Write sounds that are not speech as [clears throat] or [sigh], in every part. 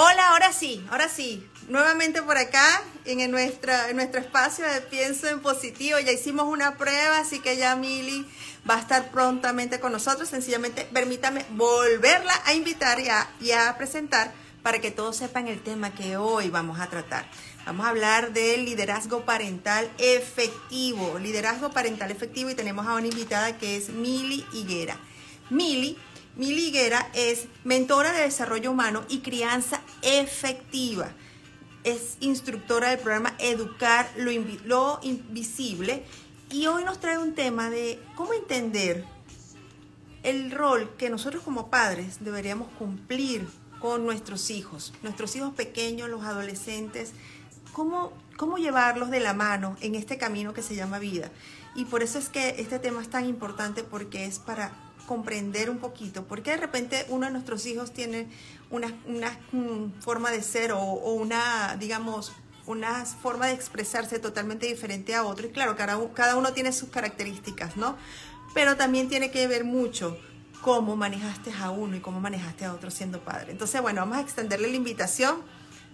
Hola, ahora sí, ahora sí. Nuevamente por acá en, nuestro espacio de Pienso en Positivo. Ya hicimos una prueba, así que ya Mili va a estar prontamente con nosotros. Sencillamente permítame volverla a invitar y a, presentar para que todos sepan el tema que hoy vamos a tratar. Vamos a hablar del liderazgo parental efectivo. Liderazgo parental efectivo y tenemos a una invitada que es Mili Higuera. Mili Mili Higuera es mentora de desarrollo humano y crianza efectiva. Es instructora del programa Educar lo, lo Invisible y hoy nos trae un tema de cómo entender el rol que nosotros como padres deberíamos cumplir con nuestros hijos, nuestros hijos pequeños, los adolescentes, cómo, cómo llevarlos de la mano en este camino que se llama vida. Y por eso es que este tema es tan importante porque es para comprender un poquito, porque de repente uno de nuestros hijos tiene una, mm, forma de ser o, una, digamos, una forma de expresarse totalmente diferente a otro. Y claro, cada, cada uno tiene sus características, ¿no? Pero también tiene que ver mucho cómo manejaste a uno y cómo manejaste a otro siendo padre. Entonces, bueno, vamos a extenderle la invitación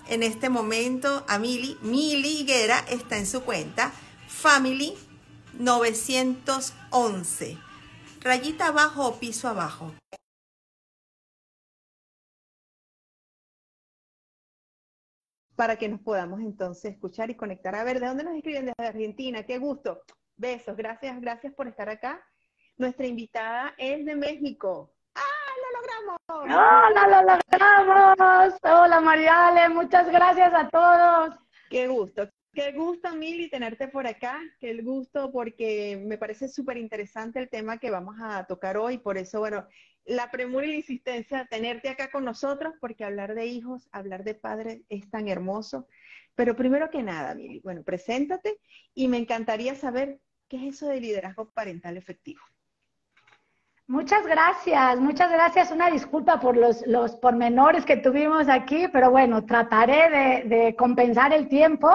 en este momento a Mili. Mili Higuera está en su cuenta, Family 911 rayita abajo o piso abajo. Para que nos podamos entonces escuchar y conectar. A ver, ¿de dónde nos escriben? Desde Argentina. Qué gusto. Besos. Gracias, gracias por estar acá. Nuestra invitada es de México. ¡Ah, lo logramos! ¡Hola, lo logramos! Hola, Mariale. Muchas gracias a todos. Qué gusto. Qué gusto, Mili, tenerte por acá. Qué gusto porque me parece súper interesante el tema que vamos a tocar hoy. Por eso, bueno, la premura y la insistencia, tenerte acá con nosotros, porque hablar de hijos, hablar de padres es tan hermoso. Pero primero que nada, Mili, bueno, preséntate y me encantaría saber qué es eso de liderazgo parental efectivo. Muchas gracias, muchas gracias. Una disculpa por los, los pormenores que tuvimos aquí, pero bueno, trataré de, de compensar el tiempo.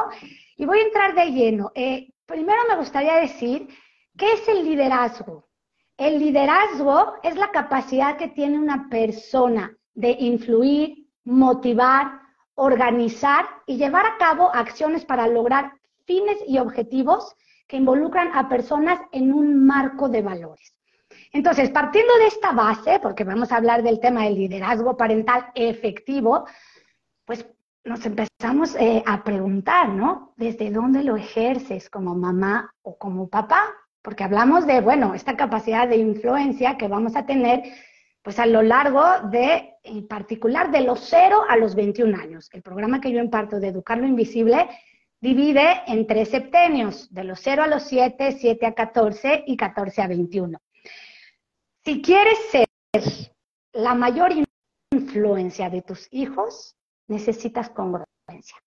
Y voy a entrar de lleno. Eh, primero me gustaría decir, ¿qué es el liderazgo? El liderazgo es la capacidad que tiene una persona de influir, motivar, organizar y llevar a cabo acciones para lograr fines y objetivos que involucran a personas en un marco de valores. Entonces, partiendo de esta base, porque vamos a hablar del tema del liderazgo parental efectivo, pues nos empezamos eh, a preguntar, ¿no? ¿Desde dónde lo ejerces como mamá o como papá? Porque hablamos de, bueno, esta capacidad de influencia que vamos a tener pues a lo largo de, en particular, de los 0 a los 21 años. El programa que yo imparto de Educar lo Invisible divide en tres septenios, de los 0 a los 7, 7 a 14 y 14 a 21. Si quieres ser la mayor influencia de tus hijos, necesitas congruencia.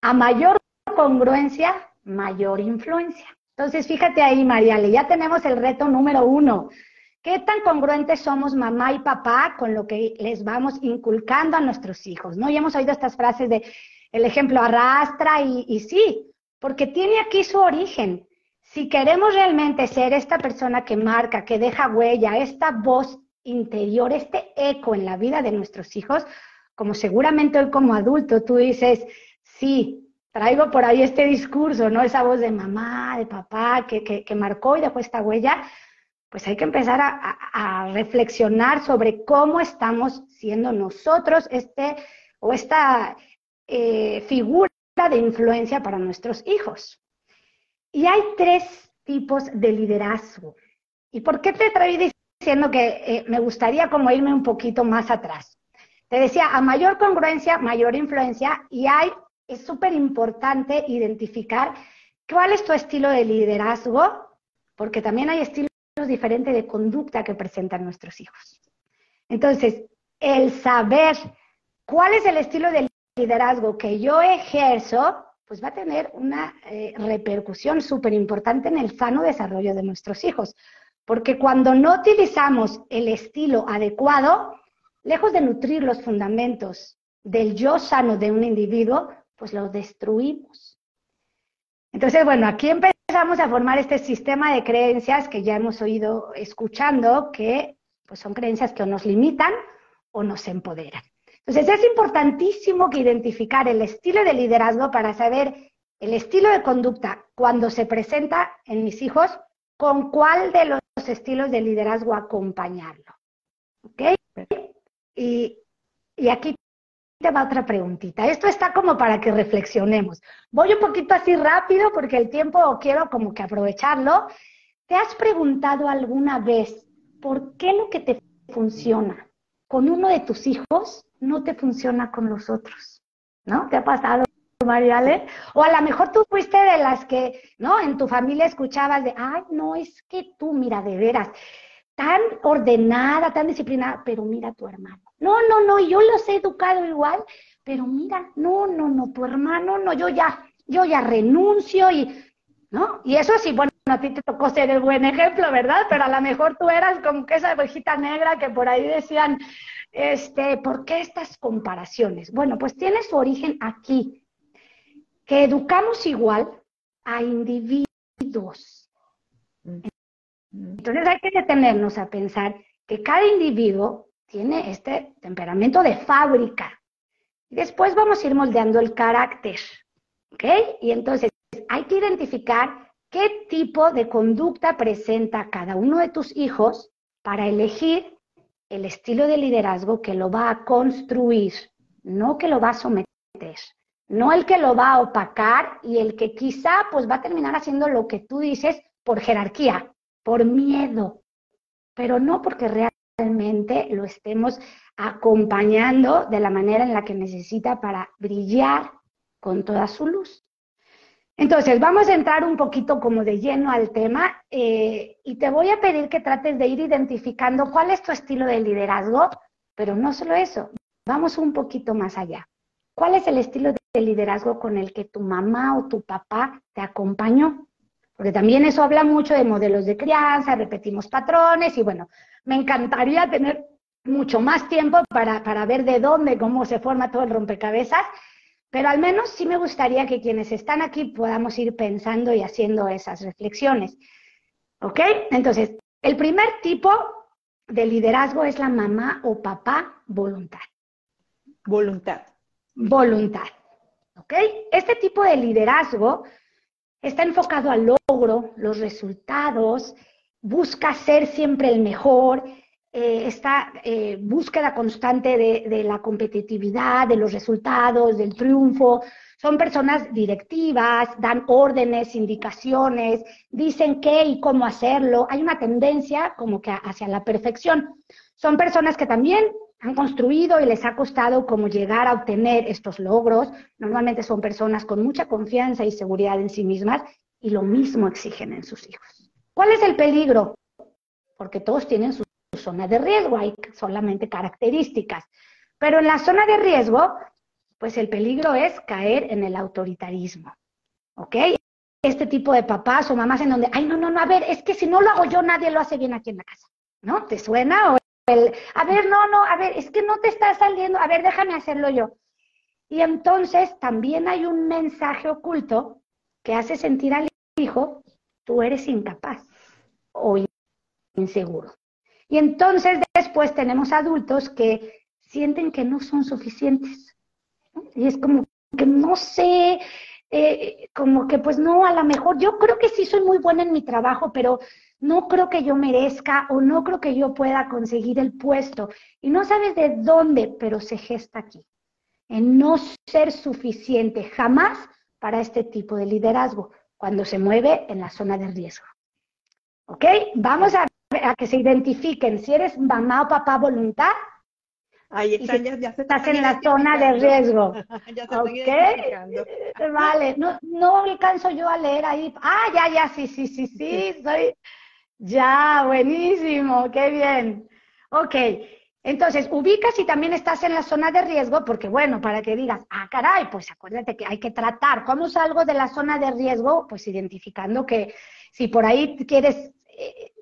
A mayor congruencia, mayor influencia. Entonces, fíjate ahí, Mariale, ya tenemos el reto número uno. ¿Qué tan congruentes somos mamá y papá con lo que les vamos inculcando a nuestros hijos? ¿No? Y hemos oído estas frases de el ejemplo arrastra y, y sí, porque tiene aquí su origen. Si queremos realmente ser esta persona que marca, que deja huella, esta voz interior, este eco en la vida de nuestros hijos, como seguramente hoy como adulto tú dices, sí, traigo por ahí este discurso, ¿no? Esa voz de mamá, de papá, que, que, marcó y dejó esta huella, pues hay que empezar a, reflexionar sobre cómo estamos siendo nosotros este o esta eh, figura de influencia para nuestros hijos. Y hay tres tipos de liderazgo. ¿Y por qué te traí diciendo que eh, me gustaría como irme un poquito más atrás? Te decía, a mayor congruencia, mayor influencia, y hay, es súper importante identificar cuál es tu estilo de liderazgo, porque también hay estilos diferentes de conducta que presentan nuestros hijos. Entonces, el saber cuál es el estilo de liderazgo que yo ejerzo, pues va a tener una eh, repercusión súper importante en el sano desarrollo de nuestros hijos. Porque cuando no utilizamos el estilo adecuado, lejos de nutrir los fundamentos del yo sano de un individuo, pues los destruimos. Entonces, bueno, aquí empezamos a formar este sistema de creencias que ya hemos oído escuchando, que pues son creencias que o nos limitan o nos empoderan. Entonces es importantísimo que identificar el estilo de liderazgo para saber el estilo de conducta cuando se presenta en mis hijos, con cuál de los estilos de liderazgo acompañarlo. ¿Ok? Y, aquí te va otra preguntita. Esto está como para que reflexionemos. Voy un poquito así rápido porque el tiempo quiero como que aprovecharlo. ¿Te has preguntado alguna vez por qué lo que te funciona con uno de tus hijos no te funciona con los otros, ¿no? ¿Te ha pasado, Mariale? O a lo mejor tú fuiste de las que, ¿no? En tu familia escuchabas de, ay, no, es que tú, mira, de veras, tan ordenada, tan disciplinada, pero mira tu hermano. No, no, no, yo los he educado igual, pero mira, no, no, no, tu hermano, no, yo ya, yo ya renuncio y, ¿no? Y eso sí, bueno, a ti te tocó ser el buen ejemplo, ¿verdad? Pero a lo mejor tú eras como que esa ovejita negra que por ahí decían, este, ¿por qué estas comparaciones? Bueno, pues tiene su origen aquí, que educamos igual a individuos. Entonces hay que detenernos a pensar que cada individuo tiene este temperamento de fábrica. Y después vamos a ir moldeando el carácter. ¿Ok? Y entonces hay que identificar qué tipo de conducta presenta cada uno de tus hijos para elegir el estilo de liderazgo que lo va a construir, no que lo va a someter, no el que lo va a opacar y el que quizá pues va a terminar haciendo lo que tú dices por jerarquía, por miedo, pero no porque realmente lo estemos acompañando de la manera en la que necesita para brillar con toda su luz. Entonces, vamos a entrar un poquito como de lleno al tema eh, y te voy a pedir que trates de ir identificando cuál es tu estilo de liderazgo, pero no solo eso, vamos un poquito más allá. ¿Cuál es el estilo de liderazgo con el que tu mamá o tu papá te acompañó? Porque también eso habla mucho de modelos de crianza, repetimos patrones y bueno, me encantaría tener mucho más tiempo para, para ver de dónde, cómo se forma todo el rompecabezas, pero al menos sí me gustaría que quienes están aquí podamos ir pensando y haciendo esas reflexiones. ¿Ok? Entonces, el primer tipo de liderazgo es la mamá o papá voluntad. Voluntad. Voluntad. ¿Ok? Este tipo de liderazgo está enfocado al logro, los resultados, busca ser siempre el mejor, eh, esta eh, búsqueda constante de, la competitividad, de los resultados, del triunfo. Son personas directivas, dan órdenes, indicaciones, dicen qué y cómo hacerlo. Hay una tendencia como que hacia la perfección. Son personas que también han construido y les ha costado como llegar a obtener estos logros. Normalmente son personas con mucha confianza y seguridad en sí mismas y lo mismo exigen en sus hijos. ¿Cuál es el peligro? Porque todos tienen sus zona de riesgo, hay solamente características. Pero en la zona de riesgo, pues el peligro es caer en el autoritarismo. ¿Ok? Este tipo de papás o mamás en donde, ay, no, no, no, a ver, es que si no lo hago yo, nadie lo hace bien aquí en la casa. ¿No? ¿Te suena? O a ver, no, no, a ver, es que no te está saliendo, a ver, déjame hacerlo yo. Y entonces también hay un mensaje oculto que hace sentir al hijo, tú eres incapaz o inseguro. Y entonces después tenemos adultos que sienten que no son suficientes. Y es como que no sé, eh, como que pues no, a lo mejor yo creo que sí soy muy buena en mi trabajo, pero no creo que yo merezca o no creo que yo pueda conseguir el puesto. Y no sabes de dónde, pero se gesta aquí, en no ser suficiente jamás para este tipo de liderazgo, cuando se mueve en la zona de riesgo. ¿Ok? Vamos a a que se identifiquen si eres mamá o papá voluntad. Ahí está, ya, se estás en la zona de riesgo. [laughs] ya se Vale, no, no alcanzo yo a leer ahí. Ah, ya, ya, sí, sí, sí, sí, soy. Ya, buenísimo, qué bien. Ok, entonces, ubica si también estás en la zona de riesgo, porque bueno, para que digas, ah, caray, pues acuérdate que hay que tratar. ¿Cómo salgo de la zona de riesgo? Pues identificando que si por ahí quieres eh,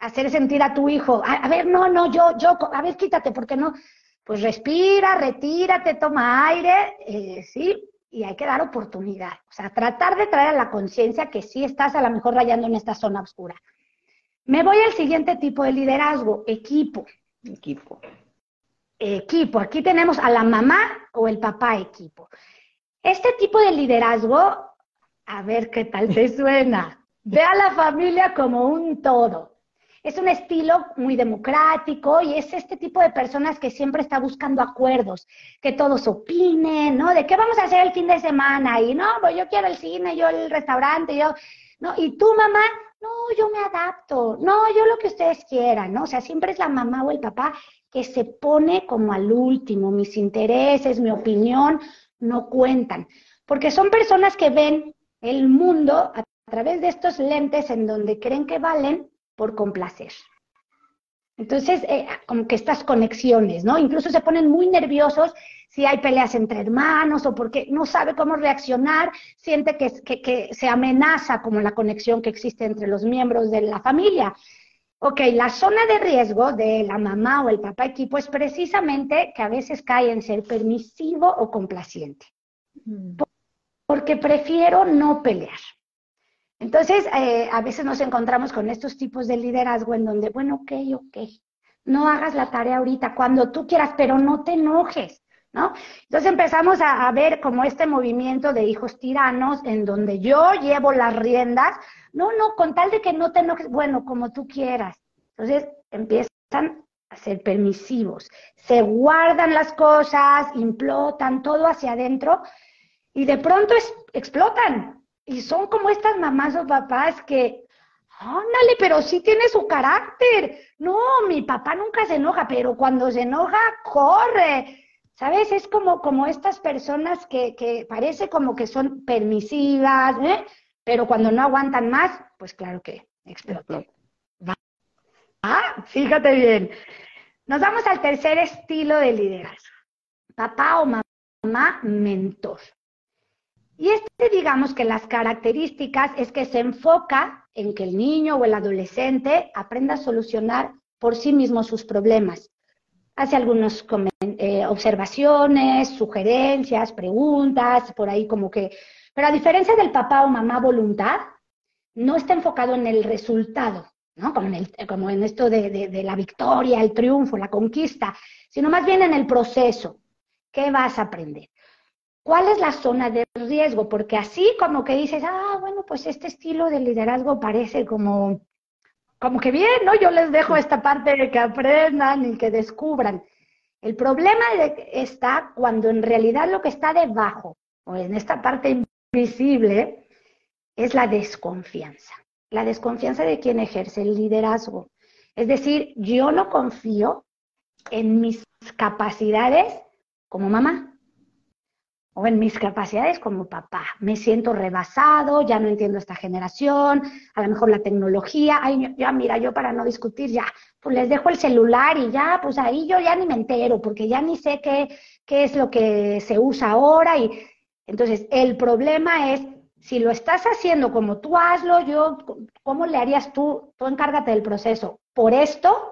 hacer sentir a tu hijo, a, ver, no, no, yo, yo, a ver, quítate, porque no, pues respira, retírate, toma aire, eh, sí, y hay que dar oportunidad. O sea, tratar de traer a la conciencia que sí estás a lo mejor rayando en esta zona oscura. Me voy al siguiente tipo de liderazgo, equipo. Equipo. equipo. Aquí tenemos a la mamá o el papá equipo. Este tipo de liderazgo, a ver qué tal te [laughs] suena. Ve a la familia como un todo. Es un estilo muy democrático y es este tipo de personas que siempre está buscando acuerdos, que todos opinen, ¿no? De qué vamos a hacer el fin de semana y no, pues yo quiero el cine, yo el restaurante, yo, ¿no? Y tú, mamá, no, yo me adapto, no, yo lo que ustedes quieran, ¿no? O sea, siempre es la mamá o el papá que se pone como al último, mis intereses, mi opinión no cuentan, porque son personas que ven el mundo a través de estos lentes en donde creen que valen por complacer. Entonces, eh, como que estas conexiones, ¿no? Incluso se ponen muy nerviosos si hay peleas entre hermanos o porque no sabe cómo reaccionar, siente que, que, se amenaza como la conexión que existe entre los miembros de la familia. Ok, la zona de riesgo de la mamá o el papá equipo es precisamente que a veces cae en ser permisivo o complaciente. Mm. Porque prefiero no pelear. Entonces, eh, a veces nos encontramos con estos tipos de liderazgo en donde, bueno, ok, ok, no hagas la tarea ahorita, cuando tú quieras, pero no te enojes, ¿no? Entonces empezamos a, a ver como este movimiento de hijos tiranos en donde yo llevo las riendas, no, no, con tal de que no te enojes, bueno, como tú quieras. Entonces empiezan a ser permisivos, se guardan las cosas, implotan todo hacia adentro y de pronto explotan, y son como estas mamás o papás que, ándale, pero sí tiene su carácter. No, mi papá nunca se enoja, pero cuando se enoja, corre. ¿Sabes? Es como, como estas personas que, que parece como que son permisivas, ¿eh? pero cuando no aguantan más, pues claro que explotan. Ah, fíjate bien. Nos vamos al tercer estilo de liderazgo. Papá o mamá mentor. Y este, digamos que las características es que se enfoca en que el niño o el adolescente aprenda a solucionar por sí mismo sus problemas. Hace algunas eh, observaciones, sugerencias, preguntas, por ahí como que... Pero a diferencia del papá o mamá voluntad, no está enfocado en el resultado, ¿no? Como en, el, como en esto de, de la victoria, el triunfo, la conquista, sino más bien en el proceso. ¿Qué vas a aprender? ¿Cuál es la zona de riesgo? Porque así como que dices, ah, bueno, pues este estilo de liderazgo parece como, como que bien, ¿no? Yo les dejo esta parte de que aprendan y que descubran. El problema está cuando en realidad lo que está debajo, o en esta parte invisible, es la desconfianza. La desconfianza de quien ejerce el liderazgo. Es decir, yo no confío en mis capacidades como mamá o en mis capacidades como papá. Me siento rebasado, ya no entiendo esta generación, a lo mejor la tecnología, ay, ya mira, yo para no discutir ya, pues les dejo el celular y ya, pues ahí yo ya ni me entero, porque ya ni sé qué, qué es lo que se usa ahora. Y entonces, el problema es, si lo estás haciendo como tú hazlo, yo, ¿cómo le harías tú? Tú encárgate del proceso. Por esto,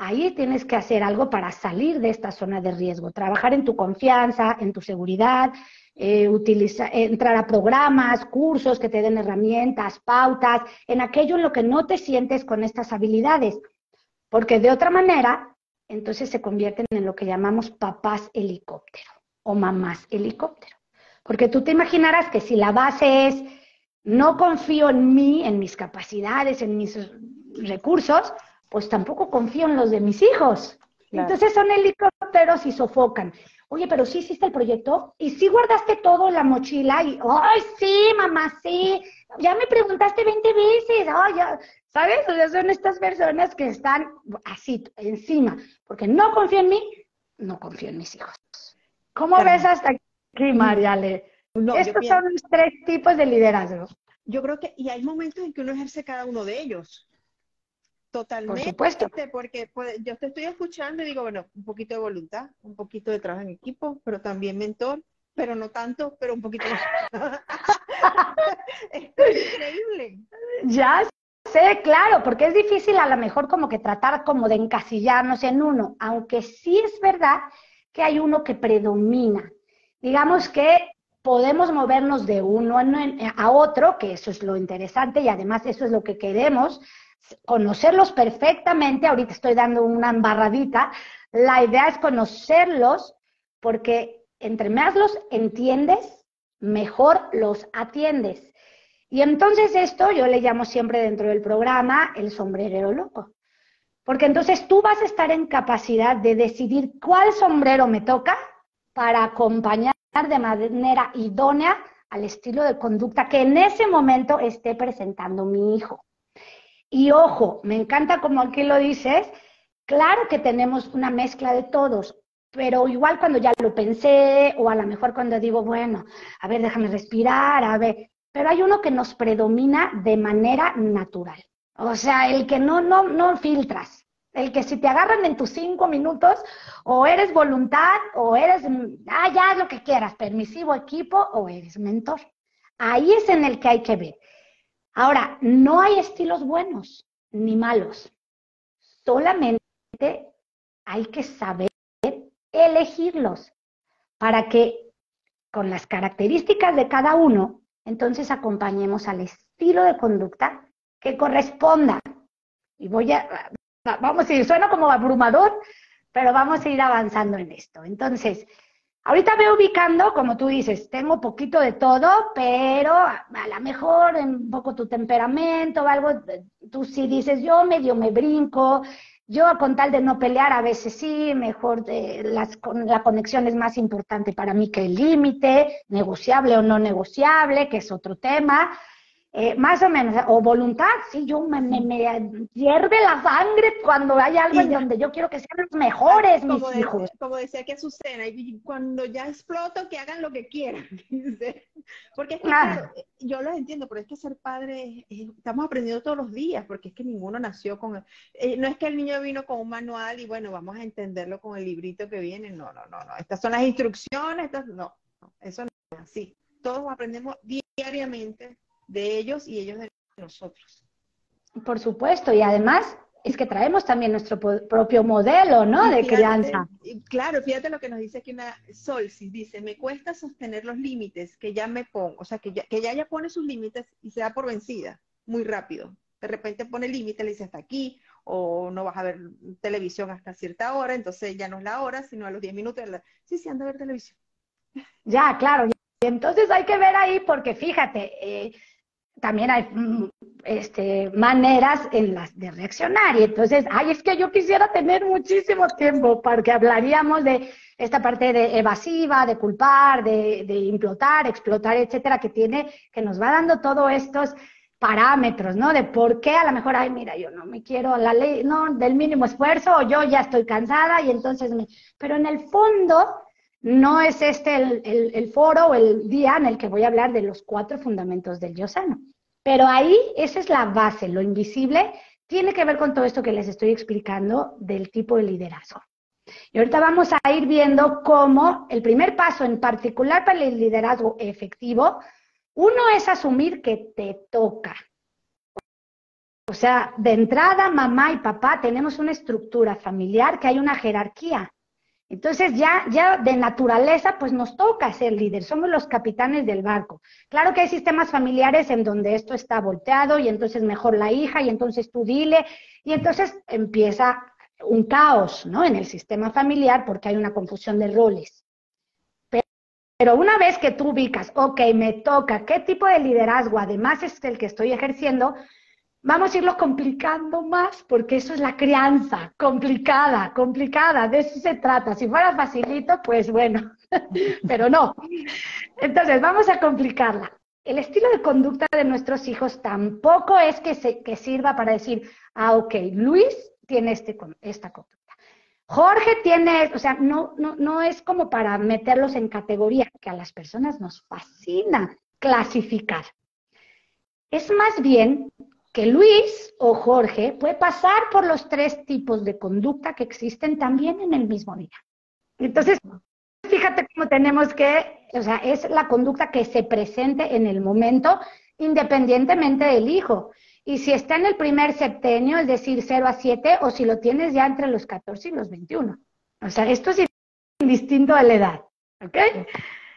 ahí tienes que hacer algo para salir de esta zona de riesgo, trabajar en tu confianza, en tu seguridad, eh, entrar a programas, cursos que te den herramientas, pautas, en aquello en lo que no te sientes con estas habilidades, porque de otra manera, entonces se convierten en lo que llamamos papás helicóptero o mamás helicóptero. Porque tú te imaginarás que si la base es no confío en mí, en mis capacidades, en mis recursos, pues tampoco confío en los de mis hijos. Entonces son helicópteros y sofocan. Oye, pero sí hiciste el proyecto y sí guardaste todo en la mochila y, ay, sí, mamá, sí, ya me preguntaste 20 veces, ay, ya, ¿sabes? O sea, son estas personas que están así, encima, porque no confío en mí, no confío en mis hijos. ¿Cómo ves hasta aquí, Mariale? Estos son los tres tipos de liderazgo. Yo creo que, y hay momentos en que uno ejerce cada uno de ellos. Totalmente. Por supuesto. Porque pues, yo te estoy escuchando y digo, bueno, un poquito de voluntad, un poquito de trabajo en equipo, pero también mentor, pero no tanto, pero un poquito más. [laughs] es increíble. Ya sé, claro, porque es difícil a lo mejor como que tratar como de encasillarnos en uno, aunque sí es verdad que hay uno que predomina. Digamos que podemos movernos de uno a otro, que eso es lo interesante y además eso es lo que queremos, conocerlos perfectamente, ahorita estoy dando una embarradita La idea es conocerlos porque entre más los entiendes, mejor los atiendes. Y entonces esto yo le llamo siempre dentro del programa el sombrerero loco. Porque entonces tú vas a estar en capacidad de decidir cuál sombrero me toca para acompañar de manera idónea al estilo de conducta que en ese momento esté presentando mi hijo. Y ojo, me encanta como aquí lo dices, claro que tenemos una mezcla de todos, pero igual cuando ya lo pensé o a lo mejor cuando digo, bueno, a ver, déjame respirar, a ver, pero hay uno que nos predomina de manera natural. O sea, el que no, no, no filtras. El que si te agarran en tus cinco minutos, o eres voluntad, o eres, ah, ya lo que quieras, permisivo equipo, o eres mentor. Ahí es en el que hay que ver. Ahora, no hay estilos buenos ni malos. Solamente hay que saber elegirlos para que con las características de cada uno entonces acompañemos al estilo de conducta que corresponda. Y voy a, vamos a ir, suena como abrumador, pero vamos a ir avanzando en esto. Entonces, ahorita veo ubicando, como tú dices, tengo poquito de todo, pero a lo mejor un poco tu temperamento o algo, tú sí dices, yo medio me brinco, yo con tal de no pelear, a veces sí, mejor de las, la conexión es más importante para mí que el límite, negociable o no negociable, que es otro tema. Eh, más o menos, o voluntad, sí, yo me, me, me, hierve la sangre cuando hay algo en donde yo quiero que sean los mejores mis hijos. como decía que Azucena, y cuando ya exploto, que hagan lo que quieran. [laughs] porque es que, claro, yo los entiendo, pero es que ser padre, estamos aprendiendo todos los días, porque es que ninguno nació con, eh, no es que el niño vino con un manual y bueno, vamos a entenderlo con el librito que viene, no, no, no, no, estas son las instrucciones, estas, no, no, eso no es así. Todos aprendemos diariamente de ellos y ellos de nosotros. Por supuesto, y además es que traemos también nuestro propio modelo, ¿no? de crianza. Claro, fíjate lo que nos dice aquí una Solsis, dice, me cuesta sostener los límites que ya me pongo, o sea, que ya, que ya, ya pone sus límites y se da por vencida muy rápido. De repente pone límite, le dice hasta aquí, o no vas a ver televisión hasta cierta hora, entonces ya no es la hora, sino a los 10 minutos. Sí, sí, anda a ver televisión. Ya, claro. Y entonces hay que ver ahí, porque fíjate, eh, también hay mm, este, maneras en las de reaccionar. Y entonces, ay, es que yo quisiera tener muchísimo tiempo porque hablaríamos de esta parte de evasiva, de culpar, de, de implotar, explotar, etcétera, que tiene, que nos va dando todos estos parámetros, ¿no? De por qué a lo mejor, ay, mira, yo no me quiero la ley, no, del mínimo esfuerzo, o yo ya estoy cansada y entonces me... Pero en el fondo, no es este el, el, foro o el día en el que voy a hablar de los cuatro fundamentos del yo sano. Pero ahí esa es la base, lo invisible tiene que ver con todo esto que les estoy explicando del tipo de liderazgo. Y ahorita vamos a ir viendo cómo el primer paso en particular para el liderazgo efectivo, uno es asumir que te toca. O sea, de entrada, mamá y papá tenemos una estructura familiar que hay una jerarquía. Entonces ya, ya de naturaleza, pues nos toca ser líder, somos los capitanes del barco. Claro que hay sistemas familiares en donde esto está volteado y entonces mejor la hija y entonces tú dile y entonces empieza un caos, ¿no? En el sistema familiar porque hay una confusión de roles. Pero, pero una vez que tú ubicas, ok, me toca, ¿qué tipo de liderazgo además es el que estoy ejerciendo? Vamos a irlo complicando más porque eso es la crianza, complicada, complicada, de eso se trata. Si fuera facilito, pues bueno, [laughs] pero no. Entonces, vamos a complicarla. El estilo de conducta de nuestros hijos tampoco es que, se, que sirva para decir, ah, ok, Luis tiene este, esta conducta. Jorge tiene, o sea, no, no, no es como para meterlos en categoría, que a las personas nos fascina clasificar. Es más bien que Luis o Jorge puede pasar por los tres tipos de conducta que existen también en el mismo día. Entonces, fíjate cómo tenemos que, o sea, es la conducta que se presente en el momento independientemente del hijo. Y si está en el primer septenio, es decir, 0 a 7, o si lo tienes ya entre los 14 y los 21. O sea, esto es indistinto de la edad. ¿Ok?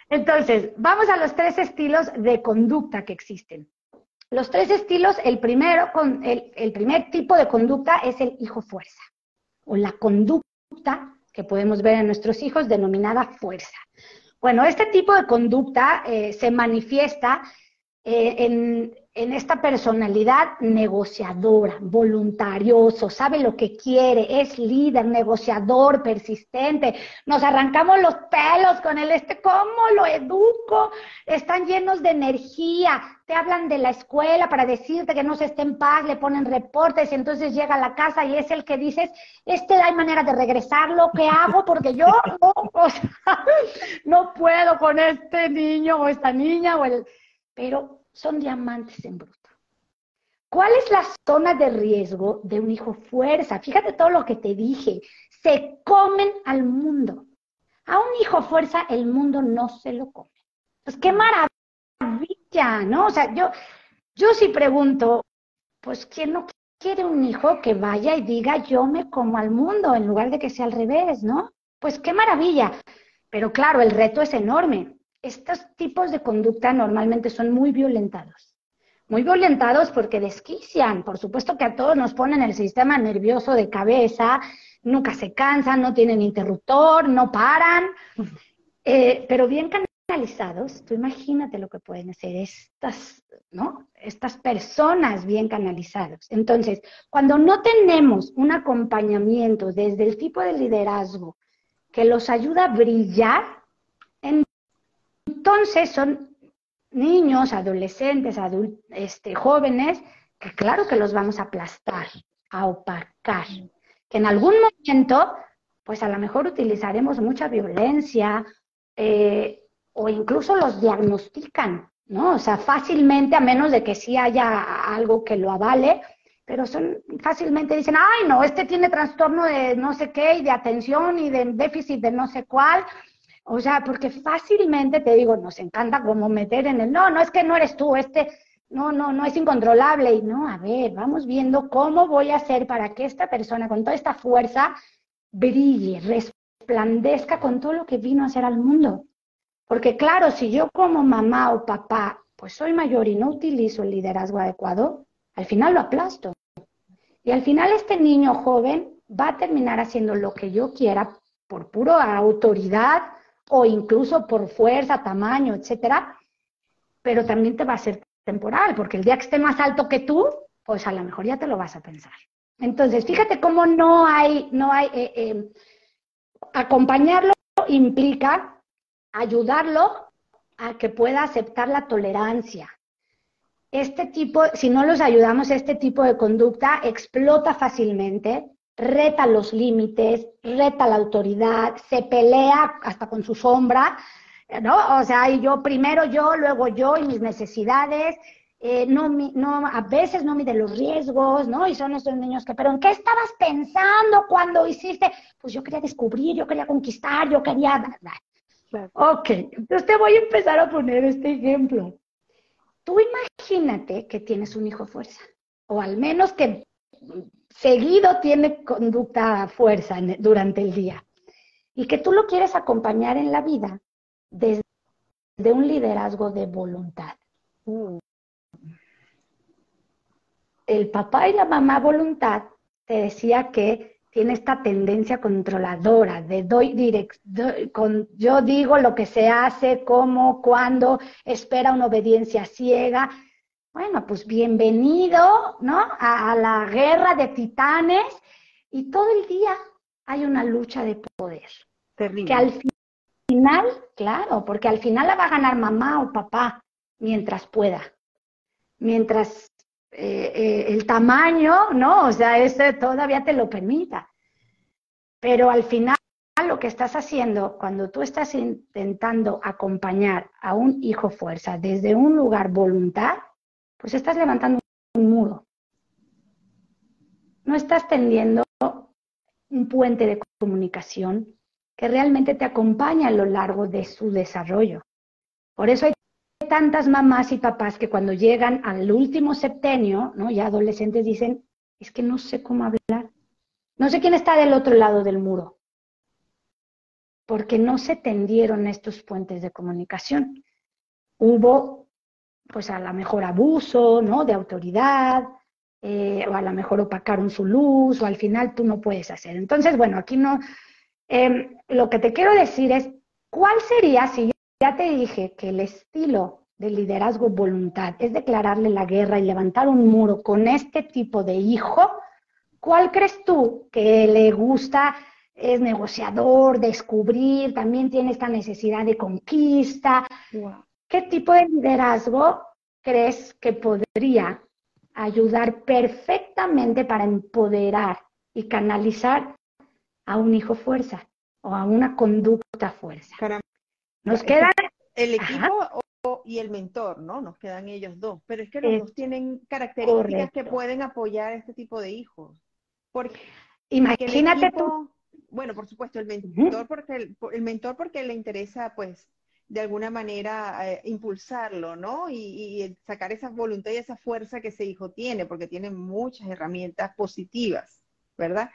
Entonces, vamos a los tres estilos de conducta que existen. Los tres estilos, el primero, el, primer tipo de conducta es el hijo fuerza, o la conducta que podemos ver en nuestros hijos denominada fuerza. Bueno, este tipo de conducta eh, se manifiesta eh, en, en esta personalidad negociadora, voluntarioso, sabe lo que quiere, es líder, negociador, persistente. Nos arrancamos los pelos con el este, ¿cómo lo educo? Están llenos de energía, te hablan de la escuela para decirte que no se esté en paz, le ponen reportes entonces llega a la casa y es el que dices, este hay manera de regresarlo, ¿qué hago? Porque yo no, [laughs] no puedo con este niño o esta niña o el... Pero son diamantes en bruto. ¿Cuál es la zona de riesgo de un hijo fuerza? Fíjate todo lo que te dije. Se comen al mundo. A un hijo fuerza el mundo no se lo come. Pues qué maravilla, ¿no? O sea, yo, yo sí pregunto, pues ¿quién no quiere un hijo que vaya y diga yo me como al mundo en lugar de que sea al revés, ¿no? Pues qué maravilla. Pero claro, el reto es enorme estos tipos de conducta normalmente son muy violentados. Muy violentados porque desquician. Por supuesto que a todos nos ponen el sistema nervioso de cabeza, nunca se cansan, no tienen interruptor, no paran. [laughs] Eh, pero bien canalizados, tú imagínate lo que pueden hacer estas, ¿no? Estas personas bien canalizadas. Entonces, cuando no tenemos un acompañamiento desde el tipo de liderazgo que los ayuda a brillar, entonces son niños, adolescentes, este, jóvenes, que claro que los vamos a aplastar, a opacar, que en algún momento, pues a lo mejor utilizaremos mucha violencia eh, o incluso los diagnostican, ¿no? O sea, fácilmente, a menos de que sí haya algo que lo avale, pero son fácilmente dicen, ay, no, este tiene trastorno de no sé qué y de atención y de déficit de no sé cuál, o sea, porque fácilmente te digo, nos encanta como meter en el, no, no es que no eres tú, este, no, no, no es incontrolable. Y no, a ver, vamos viendo cómo voy a hacer para que esta persona con toda esta fuerza brille, resplandezca con todo lo que vino a hacer al mundo. Porque claro, si yo como mamá o papá, pues soy mayor y no utilizo el liderazgo adecuado, al final lo aplasto. Y al final este niño joven va a terminar haciendo lo que yo quiera por pura autoridad, o incluso por fuerza, tamaño, etcétera, pero también te va a ser temporal, porque el día que esté más alto que tú, pues a lo mejor ya te lo vas a pensar. Entonces, fíjate cómo no hay, no hay, eh, eh, acompañarlo implica ayudarlo a que pueda aceptar la tolerancia. Este tipo, si no los ayudamos, este tipo de conducta explota fácilmente, reta los límites, reta la autoridad, se pelea hasta con su sombra, ¿no? O sea, y yo primero yo, luego yo y mis necesidades, eh, no, no, a veces no mide los riesgos, ¿no? Y son estos niños que, pero ¿en qué estabas pensando cuando hiciste? Pues yo quería descubrir, yo quería conquistar, yo quería... Ok, entonces te voy a empezar a poner este ejemplo. Tú imagínate que tienes un hijo fuerza, o al menos que seguido tiene conducta fuerza durante el día y que tú lo quieres acompañar en la vida desde un liderazgo de voluntad. Mm. El papá y la mamá voluntad te decía que tiene esta tendencia controladora de doy direct, con, yo digo lo que se hace, cómo, cuándo, espera una obediencia ciega, bueno, pues bienvenido, ¿no? A, la guerra de titanes y todo el día hay una lucha de poder. Terrible. Que al final, claro, porque al final la va a ganar mamá o papá mientras pueda. Mientras eh, eh, el tamaño, ¿no? O sea, eso todavía te lo permita. Pero al final lo que estás haciendo cuando tú estás intentando acompañar a un hijo fuerza desde un lugar voluntad, pues estás levantando un muro. No estás tendiendo un puente de comunicación que realmente te acompaña a lo largo de su desarrollo. Por eso hay tantas mamás y papás que cuando llegan al último septenio, ¿no? ya adolescentes dicen, es que no sé cómo hablar, no sé quién está del otro lado del muro, porque no se tendieron estos puentes de comunicación. Hubo pues a lo mejor abuso, ¿no? De autoridad, eh, o a lo mejor opacaron su luz, o al final tú no puedes hacer. Entonces, bueno, aquí no, em, lo que te quiero decir es, ¿cuál sería, si ya te dije que el estilo de liderazgo voluntad es declararle la guerra y levantar un muro con este tipo de hijo, ¿cuál crees tú que le gusta? Es negociador, descubrir, también tiene esta necesidad de conquista. ¿Qué tipo de liderazgo crees que podría ayudar perfectamente para empoderar y canalizar a un hijo fuerza o a una conducta fuerza? Nos queda el equipo y el mentor, ¿no? Nos quedan ellos dos, pero es que los dos tienen características que pueden apoyar a este tipo de hijos. Porque imagínate tú. Bueno, por supuesto, el mentor porque el, mentor porque le interesa, pues, de alguna manera eh, impulsarlo, ¿no? Y, sacar esa voluntad y esa fuerza que ese hijo tiene, porque tiene muchas herramientas positivas, ¿verdad?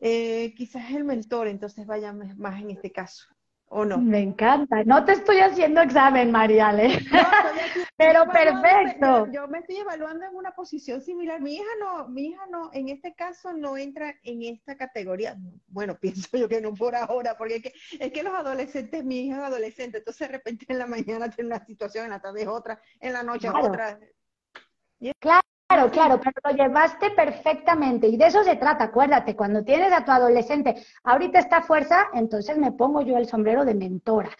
Eh, quizás el mentor entonces vaya más en este caso. ¿O no? Me encanta. No te estoy haciendo examen, Mariale. [laughs] Pero perfecto. Yo, me estoy evaluando en una posición similar. Mi hija no, mi hija no, en este caso no entra en esta categoría. Bueno, [laughs] pienso yo que no por ahora, porque es que, es que los adolescentes, mi hija es adolescente, entonces de repente en la mañana tiene una situación, en la tarde otra, en la noche otra. Claro. Claro, claro, pero lo llevaste perfectamente. Y de eso se trata, acuérdate, cuando tienes a tu adolescente, ahorita está fuerza, entonces me pongo yo el sombrero de mentora,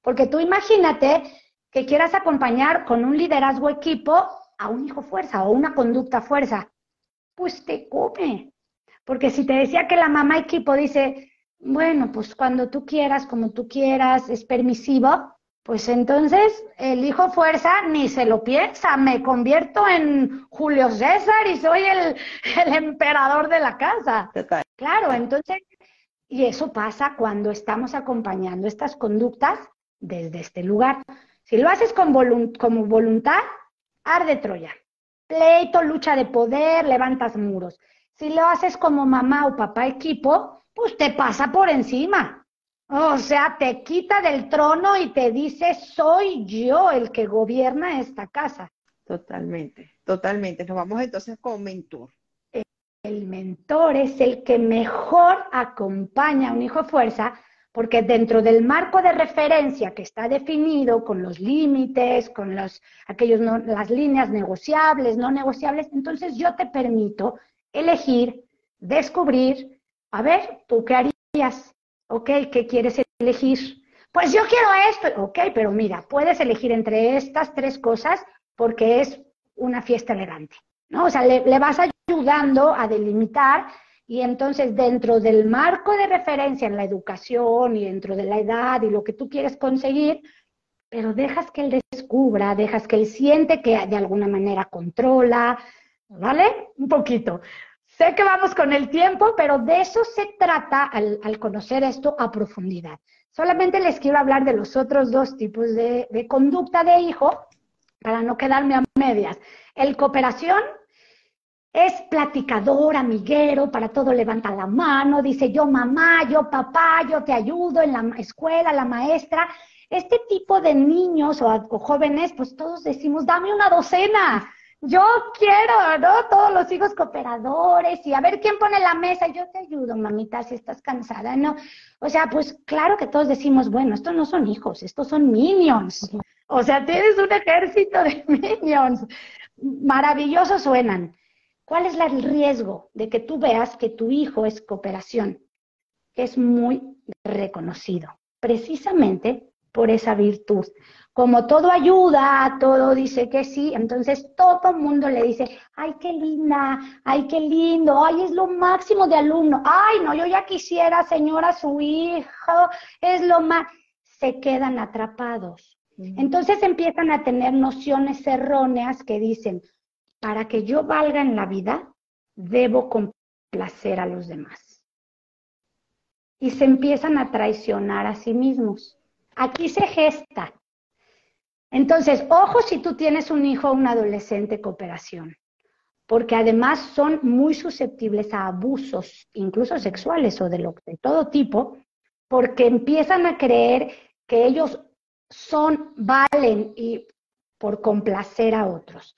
porque tú imagínate que quieras acompañar con un liderazgo equipo a un hijo fuerza o una conducta fuerza, pues te come, porque si te decía que la mamá equipo dice, bueno, pues cuando tú quieras, como tú quieras, es permisivo, pues entonces el hijo fuerza ni se lo piensa, me convierto en Julio César y soy el, [laughs] emperador de la casa. Claro, entonces, y eso pasa cuando estamos acompañando estas conductas desde este lugar. Si lo haces con como voluntad, arde Troya. Pleito, lucha de poder, levantas muros. Si lo haces como mamá o papá equipo, pues te pasa por encima. O sea, te quita del trono y te dice, soy yo el que gobierna esta casa. Totalmente, totalmente. Nos vamos entonces con mentor. El mentor es el que mejor acompaña a un hijo fuerza, porque dentro del marco de referencia que está definido con los límites, con los, aquellos las líneas negociables, no negociables, entonces yo te permito elegir, descubrir, a ver, ¿tú qué harías? Ok, ¿qué quieres elegir? Pues yo quiero esto. Ok, pero mira, puedes elegir entre estas tres cosas porque es una fiesta elegante, ¿no? O sea, le, vas ayudando a delimitar y entonces dentro del marco de referencia en la educación y dentro de la edad y lo que tú quieres conseguir, pero dejas que él descubra, dejas que él siente que de alguna manera controla, ¿vale? Un poquito. Sé que vamos con el tiempo, pero de eso se trata al, conocer esto a profundidad. Solamente les quiero hablar de los otros dos tipos de, conducta de hijo para no quedarme a medias. El cooperación es platicador, amiguero, para todo levanta la mano, dice yo mamá, yo papá, yo te ayudo en la escuela, la maestra. Este tipo de niños o jóvenes, pues todos decimos, dame una docena, yo quiero, ¿no? Todos los hijos cooperadores y a ver quién pone la mesa. Yo te ayudo, mamita, si estás cansada, ¿no? O sea, pues claro que todos decimos, bueno, estos no son hijos, estos son minions. O sea, tienes un ejército de [laughs] minions. Maravillosos suenan. ¿Cuál es el riesgo de que tú veas que tu hijo es cooperación? Es muy reconocido, precisamente por esa virtud como todo ayuda, todo dice que sí, entonces todo el mundo le dice, ay, qué linda, ay, qué lindo, ay, es lo máximo de alumno, ay, no, yo ya quisiera, señora, su hijo, es lo más, se quedan atrapados. Entonces empiezan a tener nociones erróneas que dicen, para que yo valga en la vida, debo complacer a los demás. Y se empiezan a traicionar a sí mismos. Aquí se gesta entonces, ojo si tú tienes un hijo o un adolescente cooperación, porque además son muy susceptibles a abusos, incluso sexuales o de, de todo tipo, porque empiezan a creer que ellos son, valen y por complacer a otros.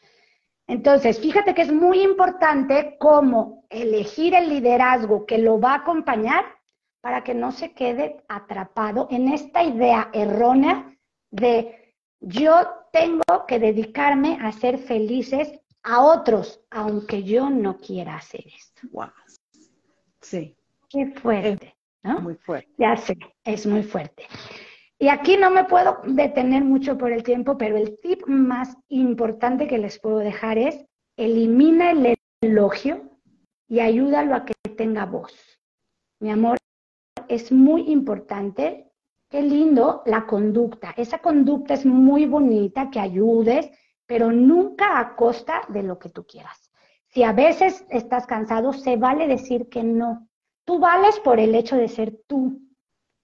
Entonces, fíjate que es muy importante cómo elegir el liderazgo que lo va a acompañar para que no se quede atrapado en esta idea errónea de yo tengo que dedicarme a ser felices a otros, aunque yo no quiera hacer esto. Wow. Sí. Qué fuerte, ¿no? Muy fuerte. Ya sé, es muy fuerte. Y aquí no me puedo detener mucho por el tiempo, pero el tip más importante que les puedo dejar es elimina el elogio y ayúdalo a que tenga voz. Mi amor, es muy importante. Qué lindo la conducta. Esa conducta es muy bonita, que ayudes, pero nunca a costa de lo que tú quieras. Si a veces estás cansado, se vale decir que no. Tú vales por el hecho de ser tú,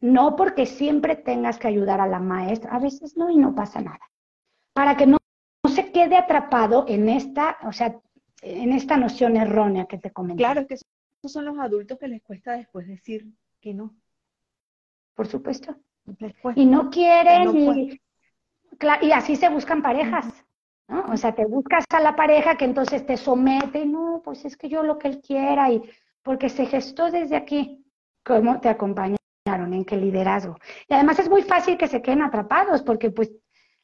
no porque siempre tengas que ayudar a la maestra. A veces no y no pasa nada. Para que no, no se quede atrapado en esta, o sea, en esta noción errónea que te comenté. Claro, es que esos son los adultos que les cuesta después decir que no. Por supuesto. Después. Y no quieren, No y, y así se buscan parejas, ¿no? O sea, te buscas a la pareja que entonces te somete, y no, pues es que yo lo que él quiera, y porque se gestó desde aquí, cómo te acompañaron, en qué liderazgo. Y además es muy fácil que se queden atrapados, porque pues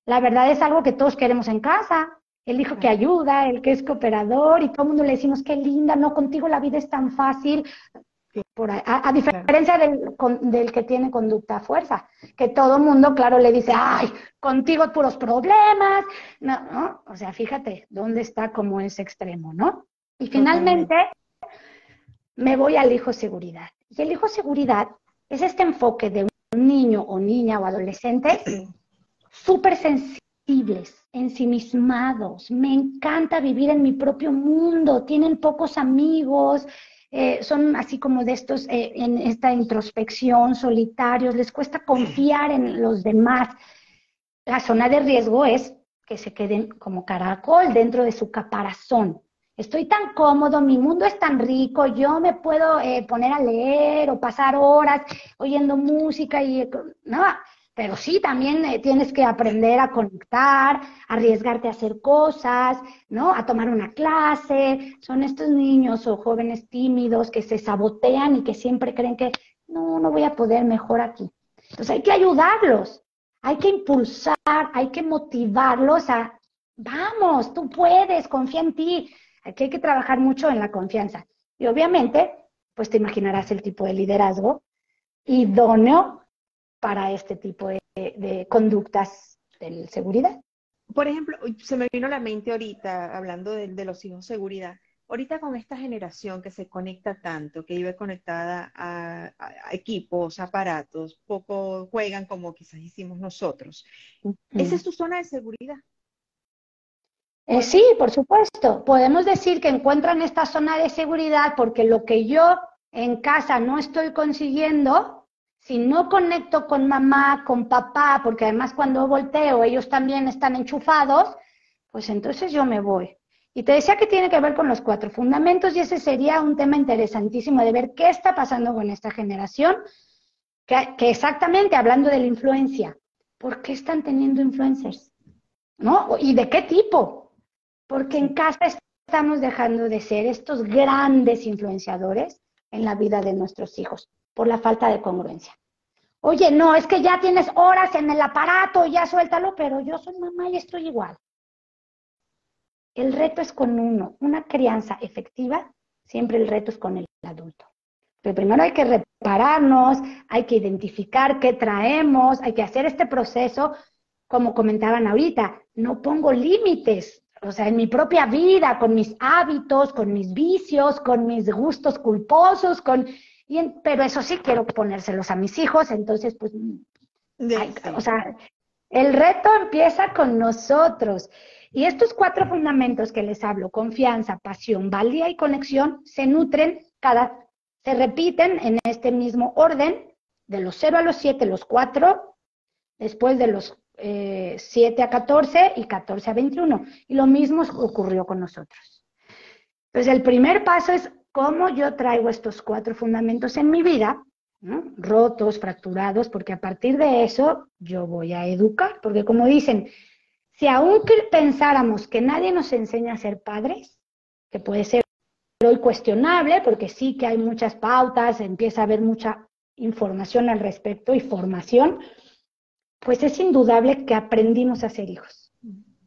la verdad es algo que todos queremos en casa. El hijo que ayuda, el que es cooperador, y todo el mundo le decimos, qué linda, no, contigo la vida es tan fácil. Por ahí. A, a diferencia del, con- del que tiene conducta a fuerza, que todo el mundo, claro, le dice, ay, contigo puros problemas. No, no, o sea, fíjate dónde está como ese extremo, ¿no? Y finalmente me voy al hijo seguridad. Y el hijo seguridad es este enfoque de un niño o niña o adolescente [clears throat] súper sensibles, ensimismados. Me encanta vivir en mi propio mundo. Tienen pocos amigos, eh, son así como de estos eh, en esta introspección, solitarios, les cuesta confiar en los demás. La zona de riesgo es que se queden como caracol dentro de su caparazón. Estoy tan cómodo, mi mundo es tan rico, yo me puedo eh, poner a leer o pasar horas oyendo música y no, pero sí también eh, tienes que aprender a conectar, a arriesgarte a hacer cosas, ¿no? A tomar una clase. Son estos niños o jóvenes tímidos que se sabotean y que siempre creen que no, no voy a poder mejor aquí. Entonces hay que ayudarlos, hay que impulsar, hay que motivarlos a, vamos, tú puedes, confía en ti. Aquí hay que trabajar mucho en la confianza. Y obviamente, pues te imaginarás el tipo de liderazgo idóneo para este tipo de, de conductas de seguridad. Por ejemplo, se me vino a la mente ahorita, hablando de, de los hijos seguridad, ahorita con esta generación que se conecta tanto, que vive conectada a, a- a equipos, aparatos, poco juegan como quizás hicimos nosotros. Esa es tu zona de seguridad. Eh, sí, por supuesto. Podemos decir que encuentran esta zona de seguridad porque lo que yo en casa no estoy consiguiendo, si no conecto con mamá, con papá, porque además cuando volteo ellos también están enchufados, pues entonces yo me voy. Y te decía que tiene que ver con los cuatro fundamentos y ese sería un tema interesantísimo de ver qué está pasando con esta generación, que, que exactamente hablando de la influencia, ¿por qué están teniendo influencers? ¿No? ¿Y de qué tipo? Porque en casa estamos dejando de ser estos grandes influenciadores en la vida de nuestros hijos por la falta de congruencia. Oye, no, es que ya tienes horas en el aparato, ya suéltalo, pero yo soy mamá y estoy igual. El reto es con uno, una crianza efectiva, siempre el reto es con el adulto. Pero primero hay que repararnos, hay que identificar qué traemos, hay que hacer este proceso, como comentaban ahorita, no pongo límites, o sea, en mi propia vida, con mis hábitos, con mis vicios, con mis gustos culposos, con, y en- pero eso sí quiero ponérselos a mis hijos, entonces pues Ay, o sea, el reto empieza con nosotros. Y estos cuatro fundamentos que les hablo, confianza, pasión, valía y conexión, se nutren cada, se repiten en este mismo orden, de los 0 a los 7, los cuatro, después de los eh, 7 a 14 y 14 a 21. Y lo mismo ocurrió con nosotros. Entonces, el primer paso es cómo yo traigo estos cuatro fundamentos en mi vida, rotos, fracturados, porque a partir de eso yo voy a educar, porque como dicen, si aún pensáramos que nadie nos enseña a ser padres, que puede ser hoy cuestionable, porque sí que hay muchas pautas, empieza a haber mucha información al respecto y formación, pues es indudable que aprendimos a ser hijos.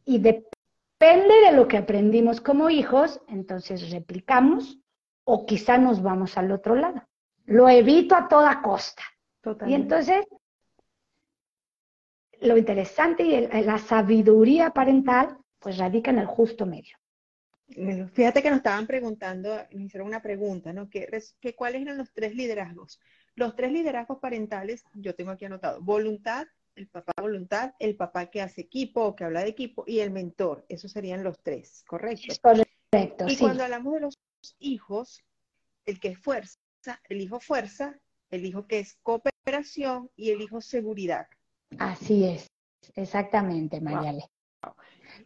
Y depende de lo que aprendimos como hijos, entonces replicamos o quizá nos vamos al otro lado. Lo evito a toda costa. Y entonces, lo interesante y la sabiduría parental, pues radica en el justo medio. Fíjate que nos estaban preguntando, nos hicieron una pregunta, ¿no? ¿Qué, ¿Cuáles eran los tres liderazgos? Los tres liderazgos parentales, yo tengo aquí anotado, voluntad, el papá voluntad, el papá que hace equipo o que habla de equipo y el mentor. Esos serían los tres, ¿correcto? Correcto. Y cuando hablamos de los hijos, el que es fuerza, el hijo fuerza, el hijo que es cooperación y el hijo seguridad. Así es, exactamente, Mariale.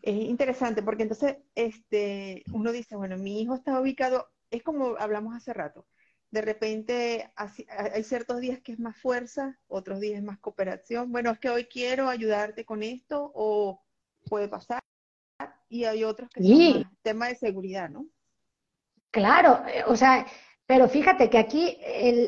Es interesante porque entonces este, uno dice, bueno, mi hijo está ubicado, es como hablamos hace rato, de repente hay ciertos días que es más fuerza, otros días es más cooperación. Bueno, es que hoy quiero ayudarte con esto o puede pasar. Y hay otros que son más tema de seguridad, ¿no? Claro, eh, o sea, pero fíjate que aquí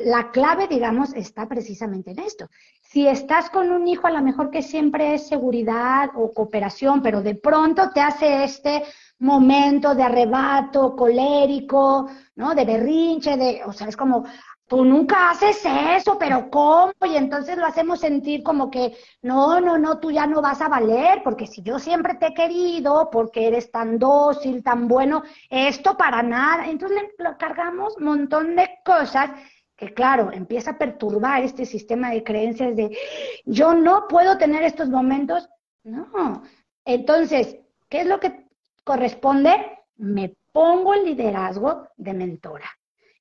la clave, digamos, está precisamente en esto. Si estás con un hijo, a lo mejor que siempre es seguridad o cooperación, pero de pronto te hace este momento de arrebato colérico, ¿no? De berrinche, de, o sea, es como, tú nunca haces eso, pero ¿cómo? Y entonces lo hacemos sentir como que, no, no, no, tú ya no vas a valer, porque si yo siempre te he querido, porque eres tan dócil, tan bueno, esto para nada. Entonces le cargamos un montón de cosas que, claro, empieza a perturbar este sistema de creencias de, yo no puedo tener estos momentos. No. Entonces, ¿qué es lo que corresponde? Me pongo el liderazgo de mentora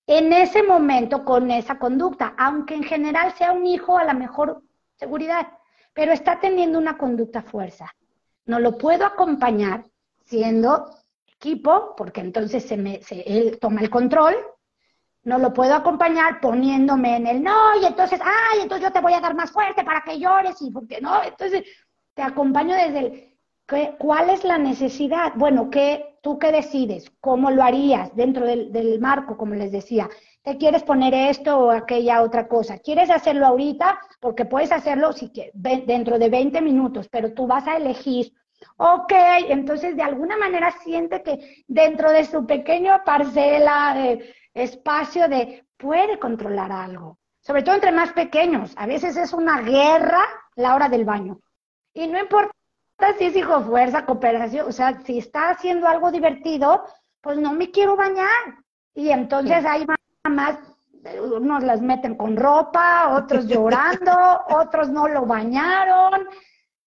en ese momento con esa conducta, aunque en general sea un hijo a la mejor seguridad, pero está teniendo una conducta fuerza. No lo puedo acompañar siendo equipo, porque entonces se me, él toma el control, no lo puedo acompañar poniéndome en el no, y entonces, ay, entonces yo te voy a dar más fuerte para que llores, y porque no, entonces te acompaño desde el, ¿Cuál es la necesidad? Bueno, ¿qué, ¿tú qué decides? ¿Cómo lo harías dentro del, marco, como les decía? ¿Te quieres poner esto o aquella otra cosa? ¿Quieres hacerlo ahorita? Porque puedes hacerlo si dentro de 20 minutos, pero tú vas a elegir. Ok, entonces de alguna manera siente que dentro de su pequeña parcela de espacio de puede controlar algo. Sobre todo entre más pequeños. A veces es una guerra la hora del baño. Y no importa si es hijo fuerza, cooperación, o sea, si está haciendo algo divertido, pues no me quiero bañar. Y entonces hay mamás, unos las meten con ropa, otros llorando, [laughs] otros no lo bañaron.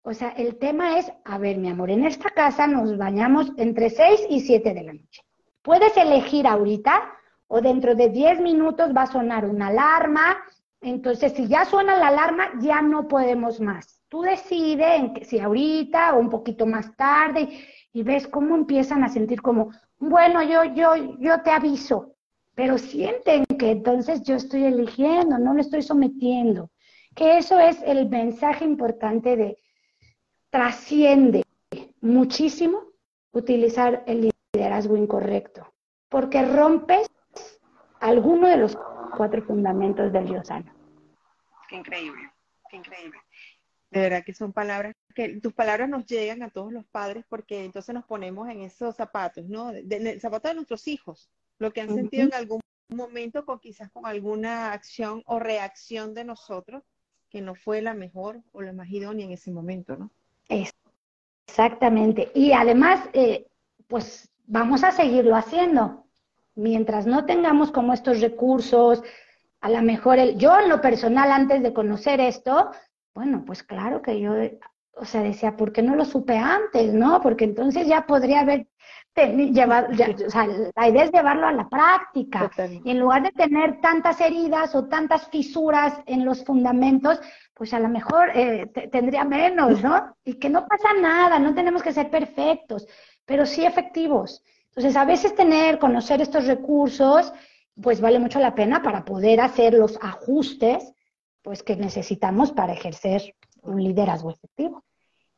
O sea, el tema es, a ver, mi amor, en esta casa nos bañamos entre 6 y 7 de la noche. Puedes elegir ahorita o dentro de 10 minutos va a sonar una alarma. Entonces, si ya suena la alarma, ya no podemos más Tú decides si ahorita o un poquito más tarde y, ves cómo empiezan a sentir como, bueno, yo, yo, yo te aviso, pero sienten que entonces yo estoy eligiendo, no lo estoy sometiendo. Que eso es el mensaje importante de trasciende muchísimo utilizar el liderazgo incorrecto, porque rompes alguno de los cuatro fundamentos del diosano. Qué increíble, qué increíble. De verdad que son palabras que tus palabras nos llegan a todos los padres porque entonces nos ponemos en esos zapatos, ¿no? De, el zapato de nuestros hijos, lo que han sentido en algún momento con quizás con alguna acción o reacción de nosotros que no fue la mejor o la más idónea en ese momento, ¿no? Exactamente. Y además, eh, pues vamos a seguirlo haciendo. Mientras no tengamos como estos recursos, a lo mejor el, yo en lo personal, antes de conocer esto, bueno, pues claro que yo, o sea, decía, ¿por qué no lo supe antes, no? Porque entonces ya podría haber llevado, o sea, la idea es llevarlo a la práctica. Y en lugar de tener tantas heridas o tantas fisuras en los fundamentos, pues a lo mejor eh, tendría menos, ¿no? Y que no pasa nada, no tenemos que ser perfectos, pero sí efectivos. Entonces, a veces tener, conocer estos recursos, pues vale mucho la pena para poder hacer los ajustes pues que necesitamos para ejercer un liderazgo efectivo.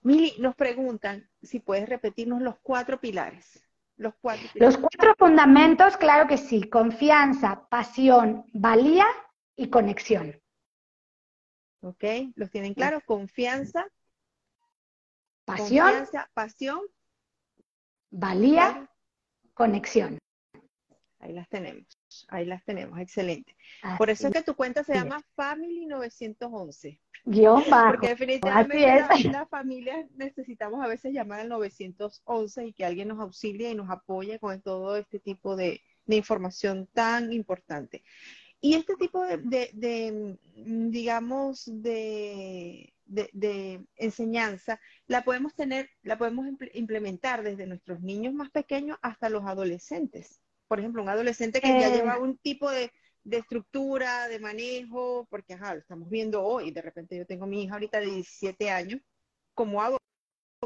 Mili, nos preguntan si puedes repetirnos los cuatro pilares. Los cuatro, los cuatro fundamentos, claro que sí, confianza, pasión, valía y conexión. ¿Ok? ¿Los tienen claros? Confianza. Pasión. Confianza, pasión. Valía, conexión. Ahí las tenemos, ahí las tenemos, excelente. Por eso es que tu cuenta se llama Family 911. Guión bajo. Porque definitivamente las familias necesitamos a veces llamar al 911 y que alguien nos auxilie y nos apoye con todo este tipo de, información tan importante. Y este tipo de, digamos, de, de, enseñanza la podemos tener, la podemos implementar desde nuestros niños más pequeños hasta los adolescentes por ejemplo, un adolescente que ya lleva eh. un tipo de, estructura, de manejo, porque ajá, lo estamos viendo hoy, de repente yo tengo mi hija ahorita de 17 años, ¿cómo hago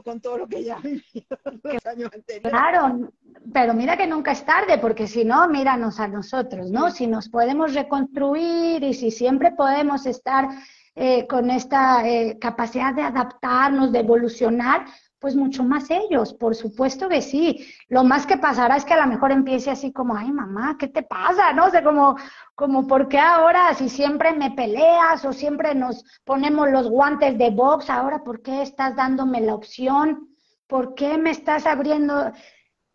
con todo lo que ya vivido [laughs] los años anteriores? Claro, pero mira que nunca es tarde, porque si no, míranos a nosotros, ¿no? Si nos podemos reconstruir y si siempre podemos estar eh, con esta eh, capacidad de adaptarnos, de evolucionar, pues mucho más ellos, por supuesto que sí. Lo más que pasará es que a lo mejor empiece así como, ay mamá, ¿qué te pasa? No sé, como, como, ¿por qué ahora si siempre me peleas o siempre nos ponemos los guantes de box, ahora por qué estás dándome la opción? ¿Por qué me estás abriendo?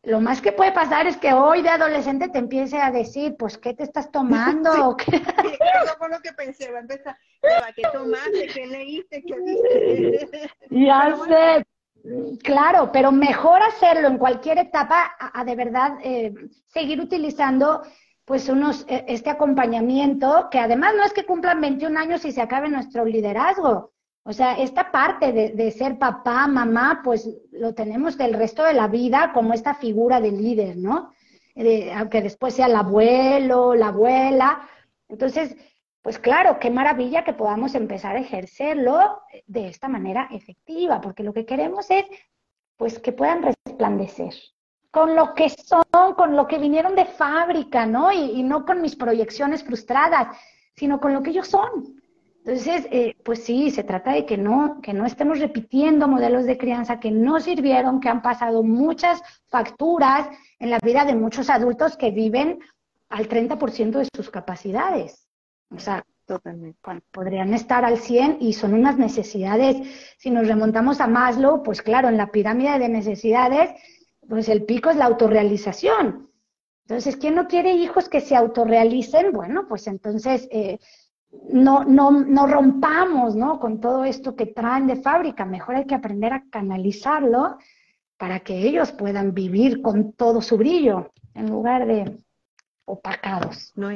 Lo más que puede pasar es que hoy de adolescente te empiece a decir, pues, ¿qué te estás tomando? [laughs] Sí, eso fue lo que pensé, va a empezar, ¿qué tomaste? ¿Qué leíste? ¿Qué viste? Ya sé, Claro, pero mejor hacerlo en cualquier etapa a, de verdad eh, seguir utilizando pues unos, e, este acompañamiento, que además no es que cumplan 21 años y se acabe nuestro liderazgo. O sea, esta parte de, ser papá, mamá, pues lo tenemos del resto de la vida como esta figura del líder, ¿no? aunque después sea el abuelo, la abuela. Entonces, pues claro, qué maravilla que podamos empezar a ejercerlo de esta manera efectiva, porque lo que queremos es pues que puedan resplandecer con lo que son, con lo que vinieron de fábrica, ¿no? Y, no con mis proyecciones frustradas, sino con lo que ellos son. Entonces, eh, pues sí, se trata de que no, que no estemos repitiendo modelos de crianza que no sirvieron, que han pasado muchas facturas en la vida de muchos adultos que viven al 30% de sus capacidades. O sea, Totalmente. podrían estar al 100 y son unas necesidades. Si nos remontamos a Maslow, pues claro, en la pirámide de necesidades, pues el pico es la autorrealización. Entonces, ¿quién no quiere hijos que se autorrealicen? Bueno, pues entonces eh, no, no, no rompamos ¿no? con todo esto que traen de fábrica. Mejor hay que aprender a canalizarlo para que ellos puedan vivir con todo su brillo en lugar de opacados. No,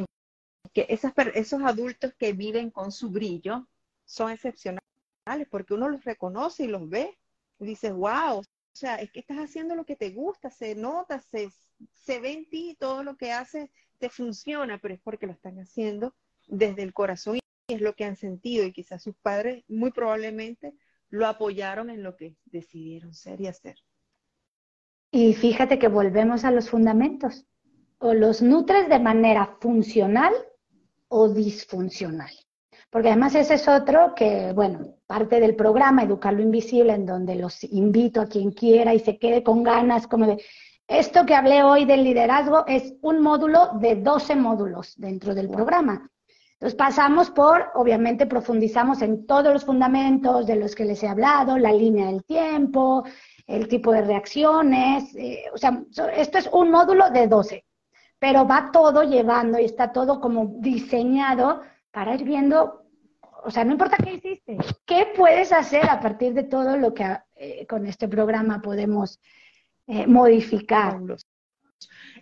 que esas, esos adultos que viven con su brillo son excepcionales porque uno los reconoce y los ve y dices, wow, o sea, es que estás haciendo lo que te gusta, se nota, se, se ve en ti, todo lo que haces te funciona, pero es porque lo están haciendo desde el corazón y es lo que han sentido y quizás sus padres muy probablemente lo apoyaron en lo que decidieron ser y hacer. Y fíjate que volvemos a los fundamentos. O los nutres de manera funcional o disfuncional. Porque además ese es otro que, bueno, parte del programa Educar lo Invisible, en donde los invito a quien quiera y se quede con ganas, como de, esto que hablé hoy del liderazgo es un módulo de 12 módulos dentro del programa. Entonces pasamos por, obviamente profundizamos en todos los fundamentos de los que les he hablado, la línea del tiempo, el tipo de reacciones, eh, o sea, esto es un módulo de 12 pero va todo llevando y está todo como diseñado para ir viendo, o sea, no importa qué hiciste, qué puedes hacer a partir de todo lo que eh, con este programa podemos eh, modificar.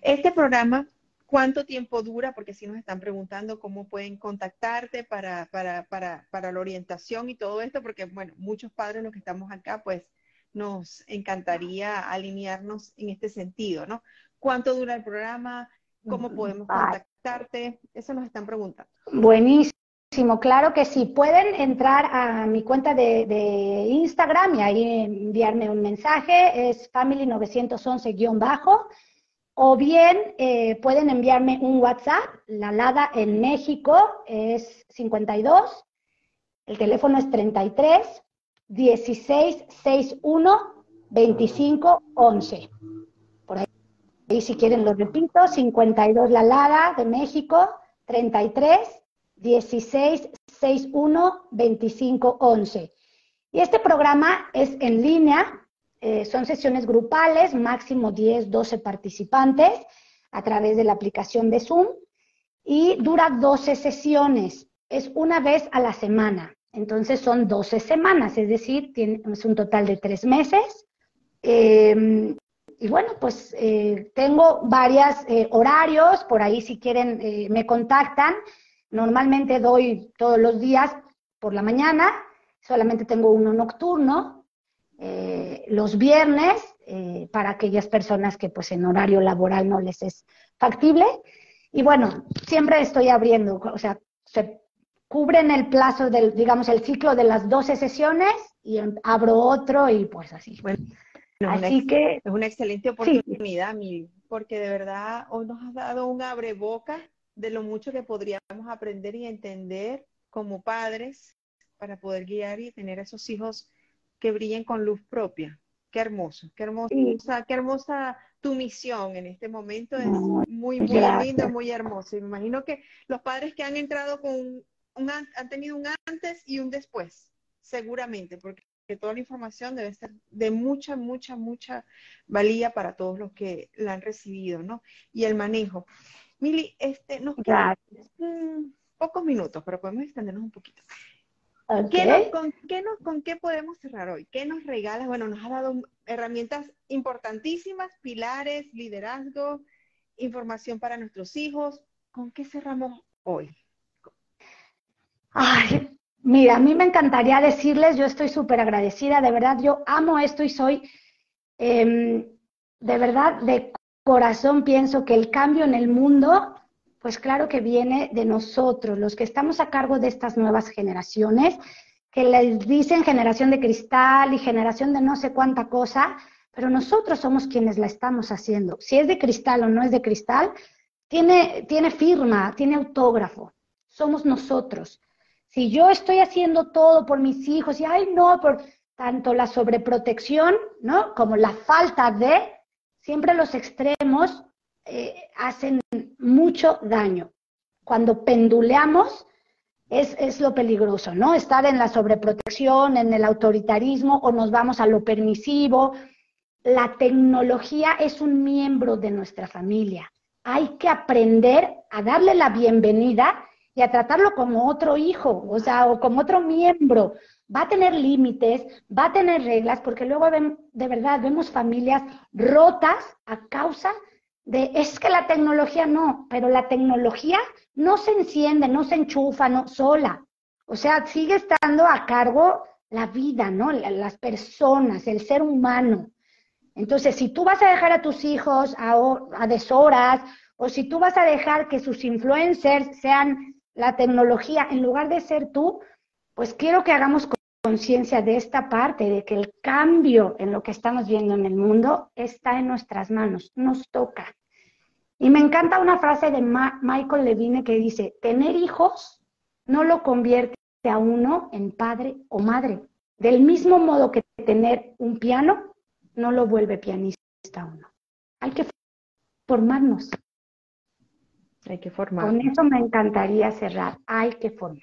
Este programa, ¿cuánto tiempo dura? Porque si nos están preguntando cómo pueden contactarte para, para, para, para la orientación y todo esto, porque, bueno, muchos padres los que estamos acá, pues nos encantaría alinearnos en este sentido, ¿no? ¿Cuánto dura el programa? ¿Cómo podemos contactarte? Eso nos están preguntando. Buenísimo, claro que sí. Pueden entrar a mi cuenta de, Instagram y ahí enviarme un mensaje, es family911-bajo, o bien eh, pueden enviarme un WhatsApp, la LADA en México es 52, el teléfono es 33 16 61 25 11. Y si quieren lo repito, 52 La Lara de México, 33 16 61 25 11. Y este programa es en línea, eh, son sesiones grupales, máximo 10, 12 participantes a través de la aplicación de Zoom y dura 12 sesiones, es una vez a la semana. Entonces son 12 semanas, es decir, es un total de tres meses. Eh, y bueno, pues eh, tengo varios eh, horarios, por ahí si quieren me contactan. Normalmente doy todos los días por la mañana, solamente tengo uno nocturno, los viernes, para aquellas personas que pues en horario laboral no les es factible. Y bueno, siempre estoy abriendo, o sea, se cubren el plazo del, digamos, el ciclo de las 12 sesiones y abro otro y pues así. Bueno, así que es una excelente oportunidad, Mil, porque de verdad hoy nos has dado un abreboca de lo mucho que podríamos aprender y entender como padres para poder guiar y tener esos hijos que brillen con luz propia. Qué hermoso, qué hermosa, qué hermosa tu misión en este momento. Es muy, muy lindo, muy hermoso. Y me imagino que los padres que han entrado con han tenido un antes y un después, seguramente, porque toda la información debe ser de mucha, mucha, mucha valía para todos los que la han recibido, ¿no? Y el manejo. Mili, este, nos quedan pocos minutos, pero podemos extendernos un poquito. Con, qué ¿Con qué podemos cerrar hoy? ¿Qué nos regalas? Bueno, nos ha dado herramientas importantísimas, pilares, liderazgo, información para nuestros hijos. ¿Con qué cerramos hoy? Ay, mira, a mí me encantaría decirles, yo estoy súper agradecida, de verdad, yo amo esto y soy, em, de verdad, de corazón pienso que el cambio en el mundo, pues claro que viene de nosotros, los que estamos a cargo de estas nuevas generaciones, que les dicen generación de cristal y generación de no sé cuánta cosa, pero nosotros somos quienes la estamos haciendo. Si es de cristal o no es de cristal, tiene, tiene firma, tiene autógrafo. Somos nosotros. Si yo estoy haciendo todo por mis hijos y, ay, no, por tanto la sobreprotección, ¿no? Como la falta de, siempre los extremos eh, hacen mucho daño. Cuando penduleamos es, es lo peligroso, ¿no? Estar en la sobreprotección, en el autoritarismo o nos vamos a lo permisivo. La tecnología es un miembro de nuestra familia. Hay que aprender a darle la bienvenida y a tratarlo como otro hijo, o sea, o como otro miembro. Va a tener límites, va a tener reglas, porque luego de verdad vemos familias rotas a causa de, es que la tecnología no, pero la tecnología no se enciende, no se enchufa, no sola. O sea, sigue estando a cargo la vida, ¿no? Las personas, el ser humano. Entonces, si tú vas a dejar a tus hijos a, a deshoras, o si tú vas a dejar que sus influencers sean la tecnología, en lugar de ser tú, pues quiero que hagamos conciencia de esta parte, de que el cambio en lo que estamos viendo en el mundo está en nuestras manos, nos toca. Y me encanta una frase de Michael Levine que dice, tener hijos no lo convierte a uno en padre o madre. Del mismo modo que tener un piano no lo vuelve pianista a uno. Hay que formarnos. Hay que formar. Con eso me encantaría cerrar. Hay que formarnos.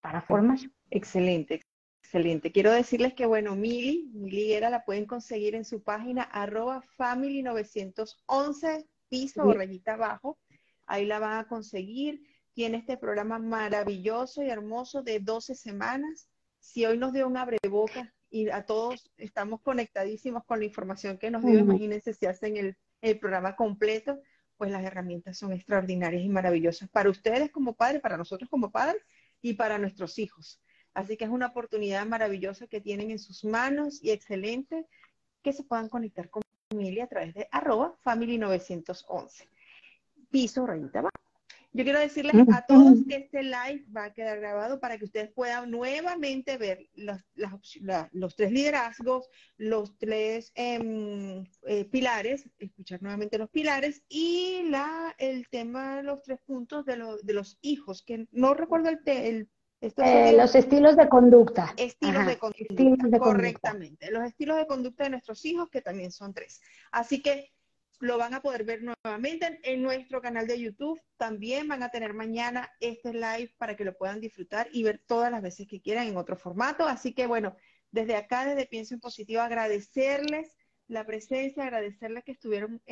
para formar. Excelente, excelente. Quiero decirles que, bueno, Mili, Mili era, la pueden conseguir en su página arroba family911, piso o rayita abajo. Ahí la van a conseguir. Tiene este programa maravilloso y hermoso de 12 semanas. Si hoy nos dio un abreboca y a todos estamos conectadísimos con la información que nos dio, imagínense si hacen el, el programa completo pues las herramientas son extraordinarias y maravillosas para ustedes como padres, para nosotros como padres y para nuestros hijos. Así que es una oportunidad maravillosa que tienen en sus manos y excelente que se puedan conectar con familia a través de arroba family911. Piso rayita abajo. Yo quiero decirles a todos que este live va a quedar grabado para que ustedes puedan nuevamente ver los, los tres liderazgos, los tres em, eh, pilares, escuchar nuevamente los pilares y la, el tema, los tres puntos de, de los hijos, que no recuerdo el, el eh, los estilos de conducta. Estilos, de conducta, correctamente. Los estilos de conducta de nuestros hijos, que también son tres. Así que lo van a poder ver nuevamente en nuestro canal de YouTube. También van a tener mañana este live para que lo puedan disfrutar y ver todas las veces que quieran en otro formato. Así que bueno, desde acá, desde Pienso en Positivo, agradecerles la presencia, agradecerles que estuvieron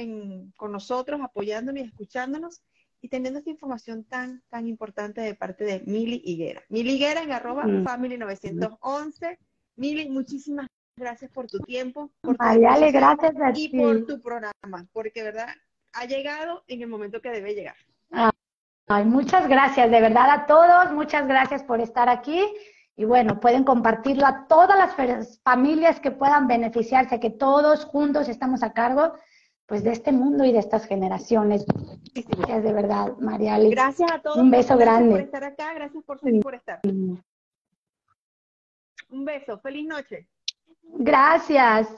con nosotros, apoyándonos y escuchándonos y teniendo esta información tan, tan importante de parte de Mili Higuera. Mili Higuera en arroba mm. family911. Mili, muchísimas gracias por tu tiempo, por gracias y por tu programa, porque verdad ha llegado en el momento que debe llegar. Ay, muchas gracias, de verdad a todos, muchas gracias por estar aquí. Y bueno, pueden compartirlo a todas las familias que puedan beneficiarse, que todos juntos estamos a cargo pues de este mundo y de estas generaciones. Gracias de verdad, María Gracias a todos. Un beso grande. por estar acá, gracias por, por estar. Un beso, feliz noche. Gracias.